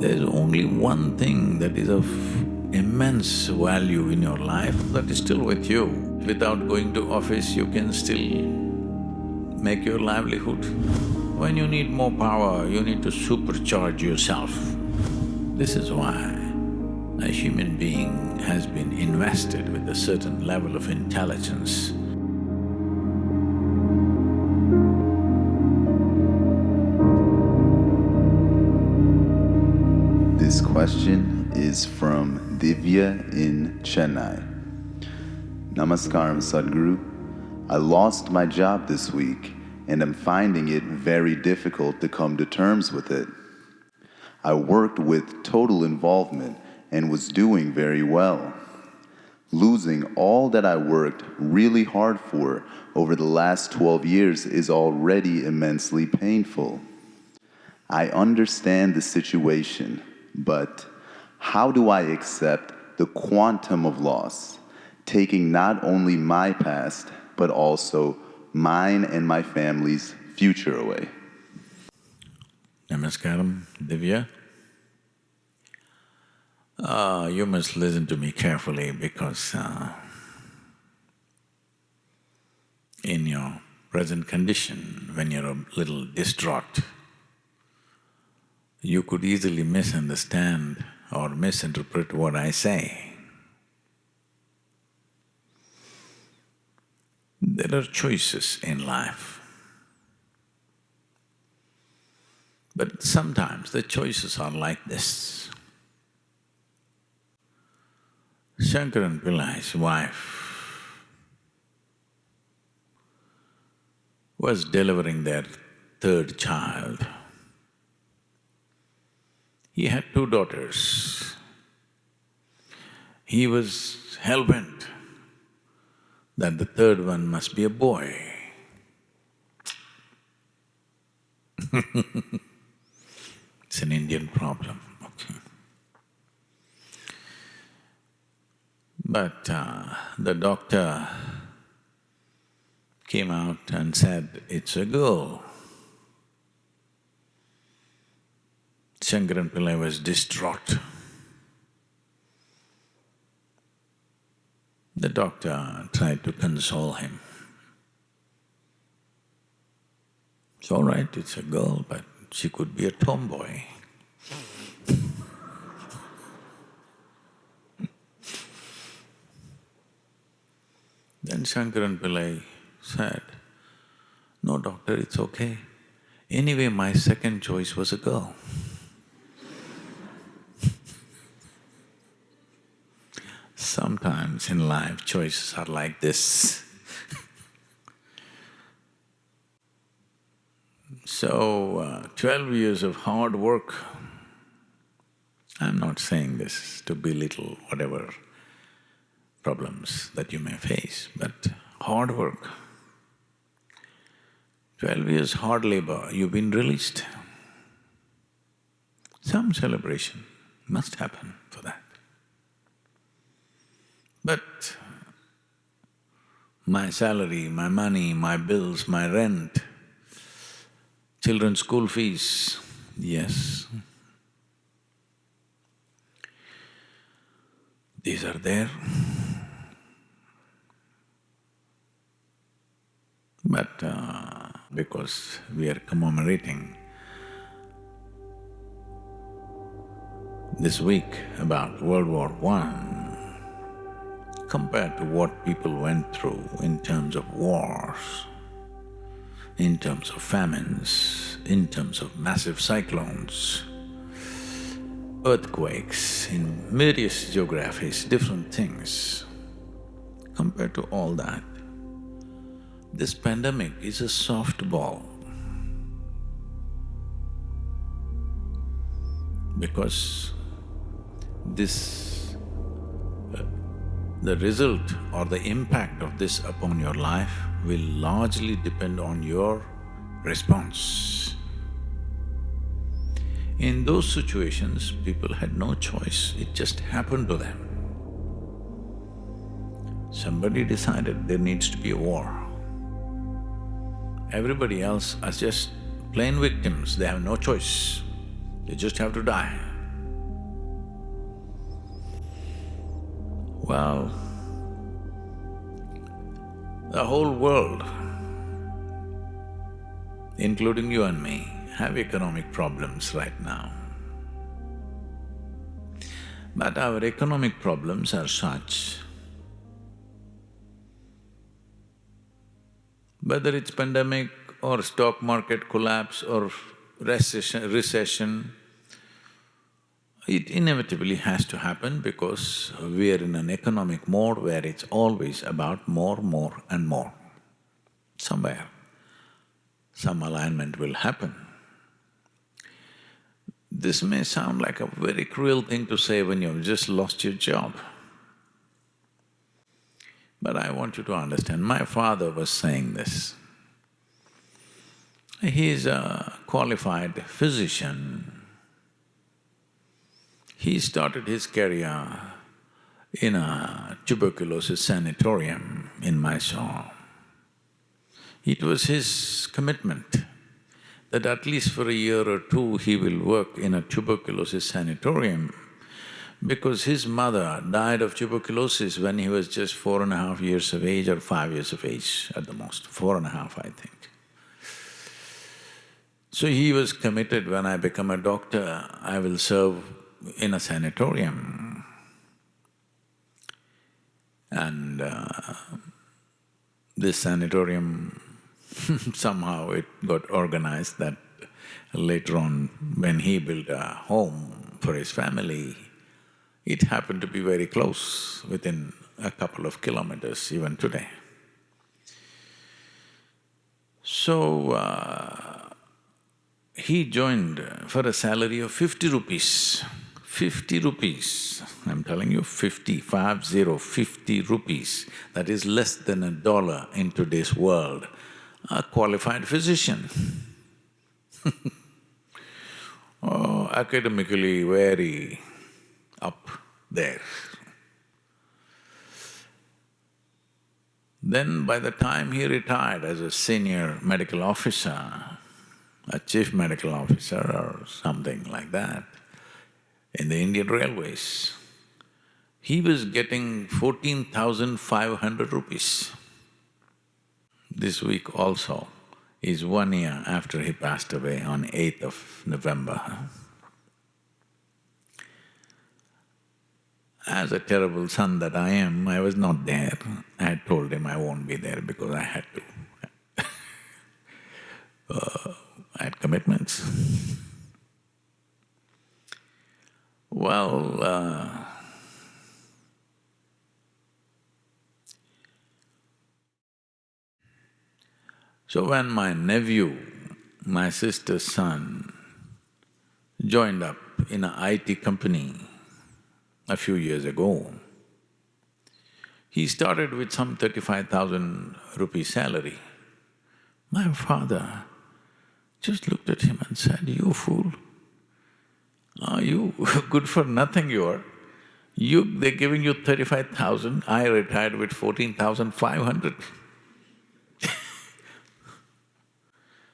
There's only one thing that is of immense value in your life that is still with you. Without going to office, you can still make your livelihood. When you need more power, you need to supercharge yourself. This is why a human being has been invested with a certain level of intelligence. Question is from Divya in Chennai. Namaskaram, Sadhguru. I lost my job this week and am finding it very difficult to come to terms with it. I worked with total involvement and was doing very well. Losing all that I worked really hard for over the last 12 years is already immensely painful. I understand the situation, but how do I accept the quantum of loss, taking not only my past, but also mine and my family's future away? Namaskaram, Divya. Uh, you must listen to me carefully because uh, in your present condition, when you're a little distraught, you could easily misunderstand or misinterpret what I say. There are choices in life. But sometimes the choices are like this. Shankaran Pillai's wife was delivering their third child. He had two daughters. He was hell-bent that the third one must be a boy. it's an Indian problem, okay. But uh, the doctor came out and said, it's a girl. Shankaran Pillai was distraught. The doctor tried to console him. It's all right, it's a girl, but she could be a tomboy. then Shankaran Pillai said, no doctor, it's okay. Anyway, my second choice was a girl. Sometimes in life, choices are like this. so, uh, twelve years of hard work, I'm not saying this to belittle whatever problems that you may face, but hard work. Twelve years hard labor, you've been released. Some celebration must happen for that. But my salary, my money, my bills, my rent, children's school fees, yes. These are there. But uh, because we are commemorating this week about World War One, compared to what people went through in terms of wars, in terms of famines, in terms of massive cyclones, earthquakes, in various geographies, different things. Compared to all that, this pandemic is a softball. Because this the result or the impact of this upon your life will largely depend on your response. In those situations, people had no choice, it just happened to them. Somebody decided there needs to be a war. Everybody else are just plain victims, they have no choice, they just have to die. Well, the whole world, including you and me, have economic problems right now. But our economic problems are such whether it's pandemic or stock market collapse or recession, recession, it inevitably has to happen because we are in an economic mode where it's always about more, more and more. Somewhere, some alignment will happen. This may sound like a very cruel thing to say when you've just lost your job. But I want you to understand, my father was saying this. He is a qualified physician. He started his career in a tuberculosis sanatorium in Mysore. It was his commitment that at least for a year or two he will work in a tuberculosis sanatorium because his mother died of tuberculosis when he was just four and a half years of age or five years of age at the most, four and a half, I think. So he was committed, when I become a doctor, I will serve in a sanatorium. And uh, this sanatorium, somehow it got organized that later on, when he built a home for his family, it happened to be very close, within a couple of kilometers even today. So, uh, he joined for a salary of fifty rupees. Fifty rupees, I'm telling you, fifty, five zero, fifty rupees. That is less than a dollar in today's world. A qualified physician oh, academically very up there. Then by the time he retired as a senior medical officer, a chief medical officer or something like that, in the Indian Railways, he was getting fourteen thousand five hundred rupees. This week also is one year after he passed away on 8th of November. As a terrible son that I am, I was not there. I told him I won't be there because I had to. uh, I had commitments. Well, uh, so when my nephew, my sister's son, joined up in an IT company, a few years ago. He started with some thirty-five thousand rupee salary. My father just looked at him and said, you fool, are you good for nothing you are? You… they're giving you thirty-five thousand, I retired with fourteen thousand five hundred.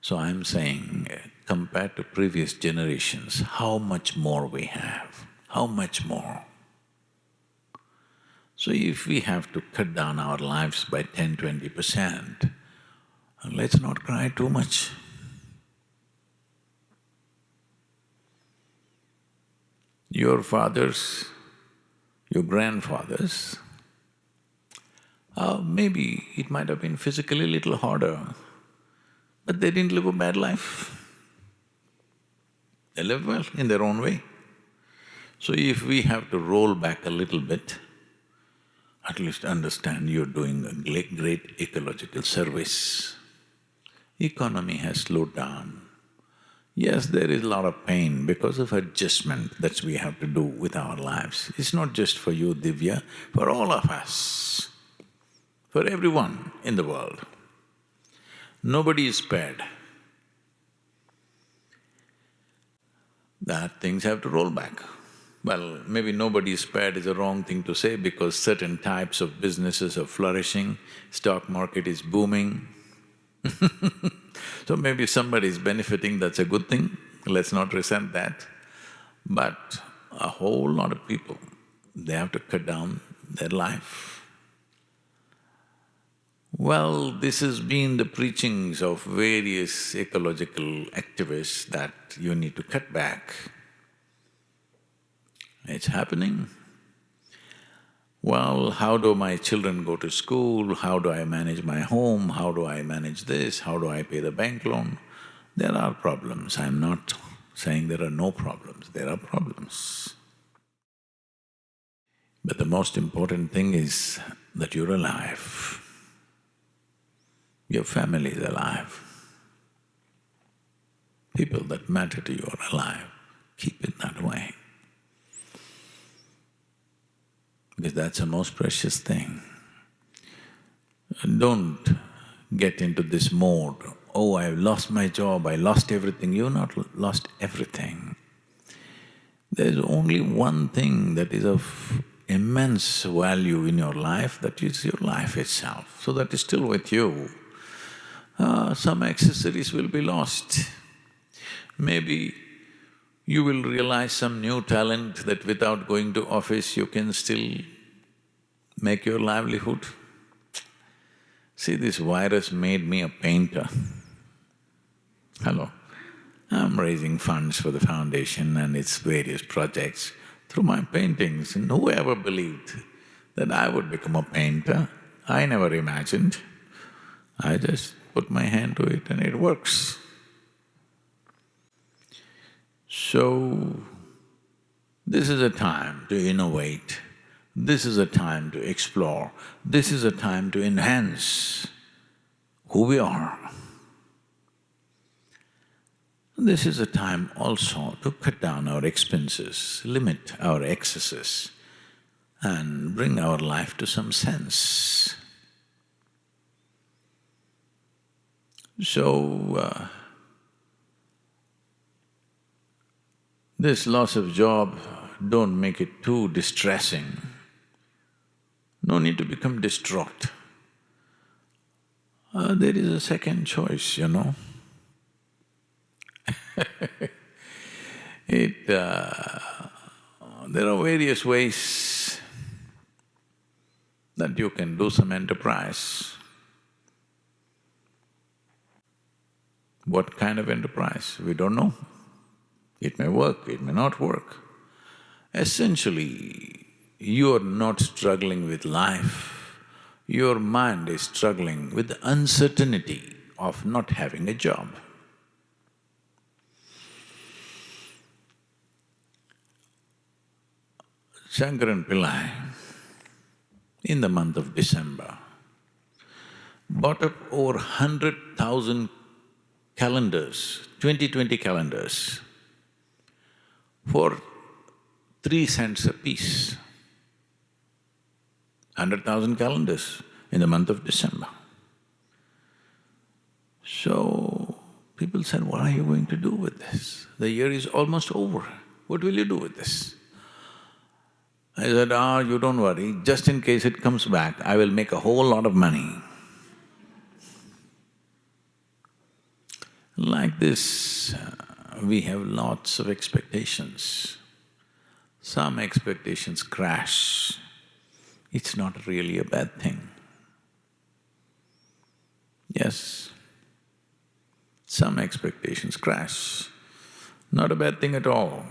so I'm saying, compared to previous generations, how much more we have, how much more? So if we have to cut down our lives by 10, 20 percent, let's not cry too much. Your fathers, your grandfathers, uh, maybe it might have been physically a little harder, but they didn't live a bad life. They lived well in their own way. So if we have to roll back a little bit, at least understand you're doing a great ecological service. Economy has slowed down. Yes, there is a lot of pain because of adjustment that we have to do with our lives. It's not just for you, Divya, for all of us, for everyone in the world. Nobody is spared. That things have to roll back. Well, maybe nobody is spared is a wrong thing to say because certain types of businesses are flourishing, stock market is booming so maybe somebody is benefiting, that's a good thing, let's not resent that. But a whole lot of people, they have to cut down their life. Well, this has been the preachings of various ecological activists that you need to cut back. It's happening. Well, how do my children go to school? How do I manage my home? How do I manage this? How do I pay the bank loan? There are problems. I'm not saying there are no problems, there are problems. But the most important thing is that you're alive. Your family is alive. People that matter to you are alive. Keep it that way. Because that's the most precious thing. Don't get into this mode, oh, I've lost my job, I lost everything. You've not lost everything. There's only one thing that is of immense value in your life, that is your life itself. So that is still with you uh, some accessories will be lost. Maybe you will realize some new talent that without going to office you can still make your livelihood. See, this virus made me a painter. Hello. I'm raising funds for the foundation and its various projects through my paintings and whoever believed that I would become a painter, I never imagined. I just put my hand to it and it works. So, this is a time to innovate, this is a time to explore, this is a time to enhance who we are. This is a time also to cut down our expenses, limit our excesses and bring our life to some sense. So, uh, this loss of job, don't make it too distressing. No need to become distraught. Uh, there is a second choice, you know. it… Uh, there are various ways that you can do some enterprise. What kind of enterprise? We don't know. It may work, it may not work. Essentially, you're not struggling with life, your mind is struggling with the uncertainty of not having a job. Shankaran Pillai, in the month of December, bought up over hundred thousand calendars, 2020 calendars, for three cents a piece. Hundred thousand calendars in the month of December. So, people said, what are you going to do with this? The year is almost over, what will you do with this? I said, ah, you don't worry, just in case it comes back, I will make a whole lot of money. Like this, uh, we have lots of expectations. Some expectations crash. It's not really a bad thing. Yes, some expectations crash. Not a bad thing at all.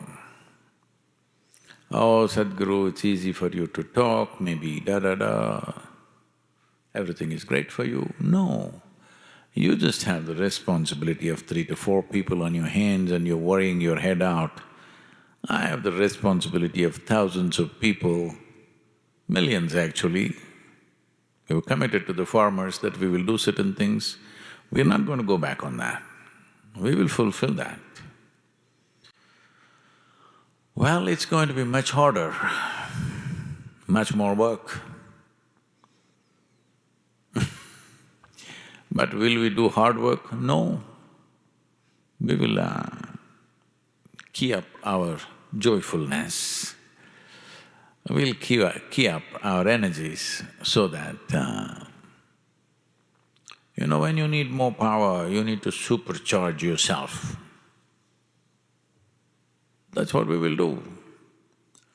Oh, Sadhguru, it's easy for you to talk, maybe da-da-da, everything is great for you. No, you just have the responsibility of three to four people on your hands and you're worrying your head out. I have the responsibility of thousands of people, millions actually, who committed to the farmers that we will do certain things. We're not going to go back on that. We will fulfill that. Well, it's going to be much harder, much more work. But will we do hard work? No. We will uh, key up our joyfulness. We'll key, key up our energies so that, uh, you know, when you need more power, you need to supercharge yourself. That's what we will do.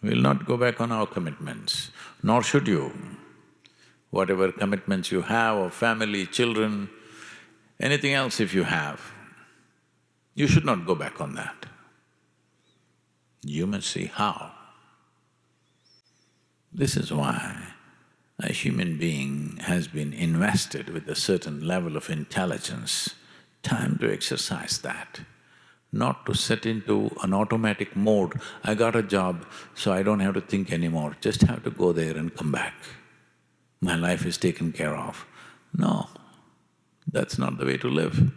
We'll not go back on our commitments, nor should you. Whatever commitments you have of family, children, anything else if you have, you should not go back on that. You must see how. This is why a human being has been invested with a certain level of intelligence, time to exercise that, not to set into an automatic mode, I got a job, so I don't have to think anymore, just have to go there and come back. My life is taken care of. No, that's not the way to live.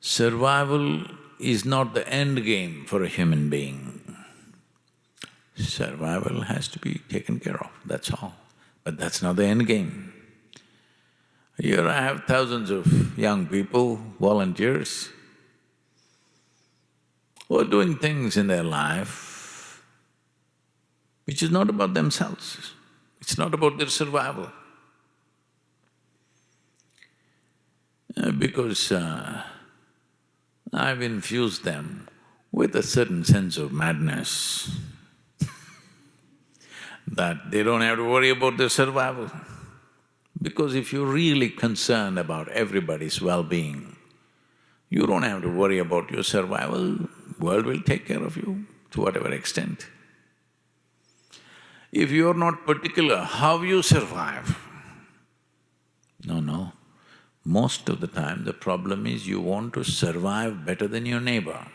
Survival is not the end game for a human being. Survival has to be taken care of, that's all. But that's not the end game. Here I have thousands of young people, volunteers, who are doing things in their life which is not about themselves, it's not about their survival. Uh, because uh, I've infused them with a certain sense of madness that they don't have to worry about their survival. Because if you're really concerned about everybody's well-being, you don't have to worry about your survival, world will take care of you to whatever extent. If you're not particular how you survive, no, no. Most of the time the problem is you want to survive better than your neighbor.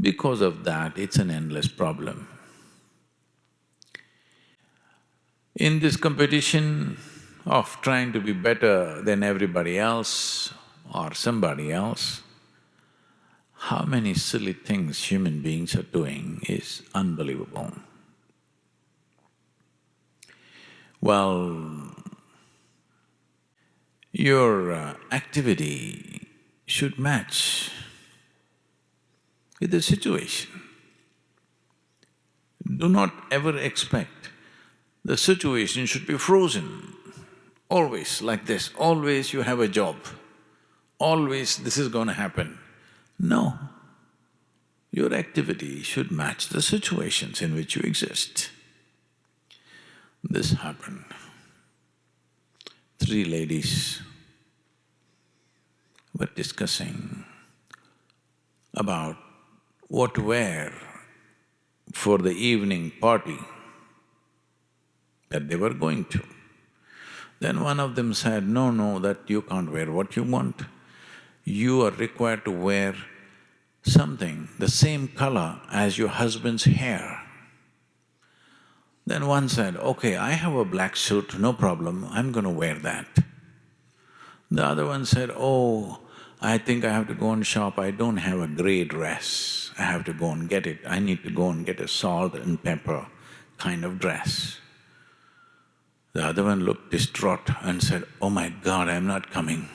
Because of that, it's an endless problem. In this competition of trying to be better than everybody else or somebody else, how many silly things human beings are doing is unbelievable. Well, your uh, activity should match with the situation. Do not ever expect the situation should be frozen, always like this, always you have a job, always this is going to happen. No, your activity should match the situations in which you exist. This happened. Three ladies were discussing about what to wear for the evening party that they were going to. Then one of them said, no, no, that you can't wear what you want. You are required to wear something the same color as your husband's hair. Then one said, okay, I have a black suit, no problem, I'm going to wear that. The other one said, oh, I think I have to go and shop, I don't have a grey dress, I have to go and get it, I need to go and get a salt and pepper kind of dress. The other one looked distraught and said, oh my God, I'm not coming.